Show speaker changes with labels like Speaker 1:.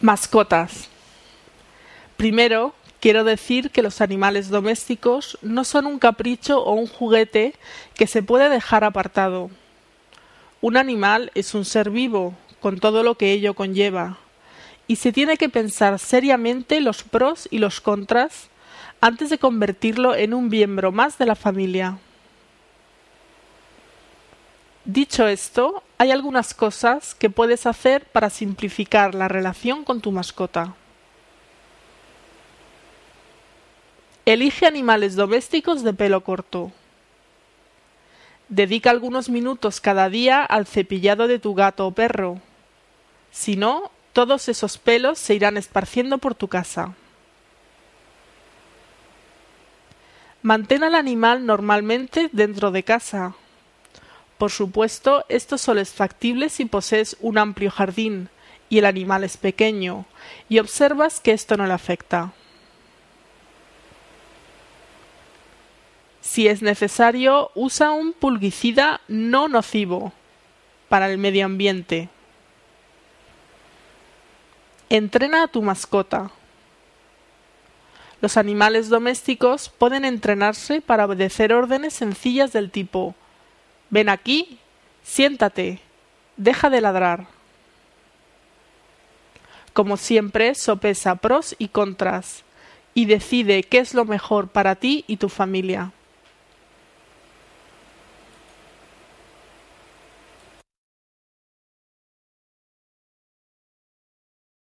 Speaker 1: Mascotas. Primero, quiero decir que los animales domésticos no son un capricho o un juguete que se puede dejar apartado. Un animal es un ser vivo, con todo lo que ello conlleva, y se tiene que pensar seriamente los pros y los contras antes de convertirlo en un miembro más de la familia. Dicho esto, hay algunas cosas que puedes hacer para simplificar la relación con tu mascota. Elige animales domésticos de pelo corto. Dedica algunos minutos cada día al cepillado de tu gato o perro. Si no, todos esos pelos se irán esparciendo por tu casa. Mantén al animal normalmente dentro de casa, por supuesto, esto solo es factible si posees un amplio jardín y el animal es pequeño, y observas que esto no le afecta. Si es necesario, usa un pulguicida no nocivo para el medio ambiente. Entrena a tu mascota. Los animales domésticos pueden entrenarse para obedecer órdenes sencillas del tipo Ven aquí, siéntate, deja de ladrar. Como siempre, sopesa pros y contras y decide qué es lo mejor para ti y tu familia.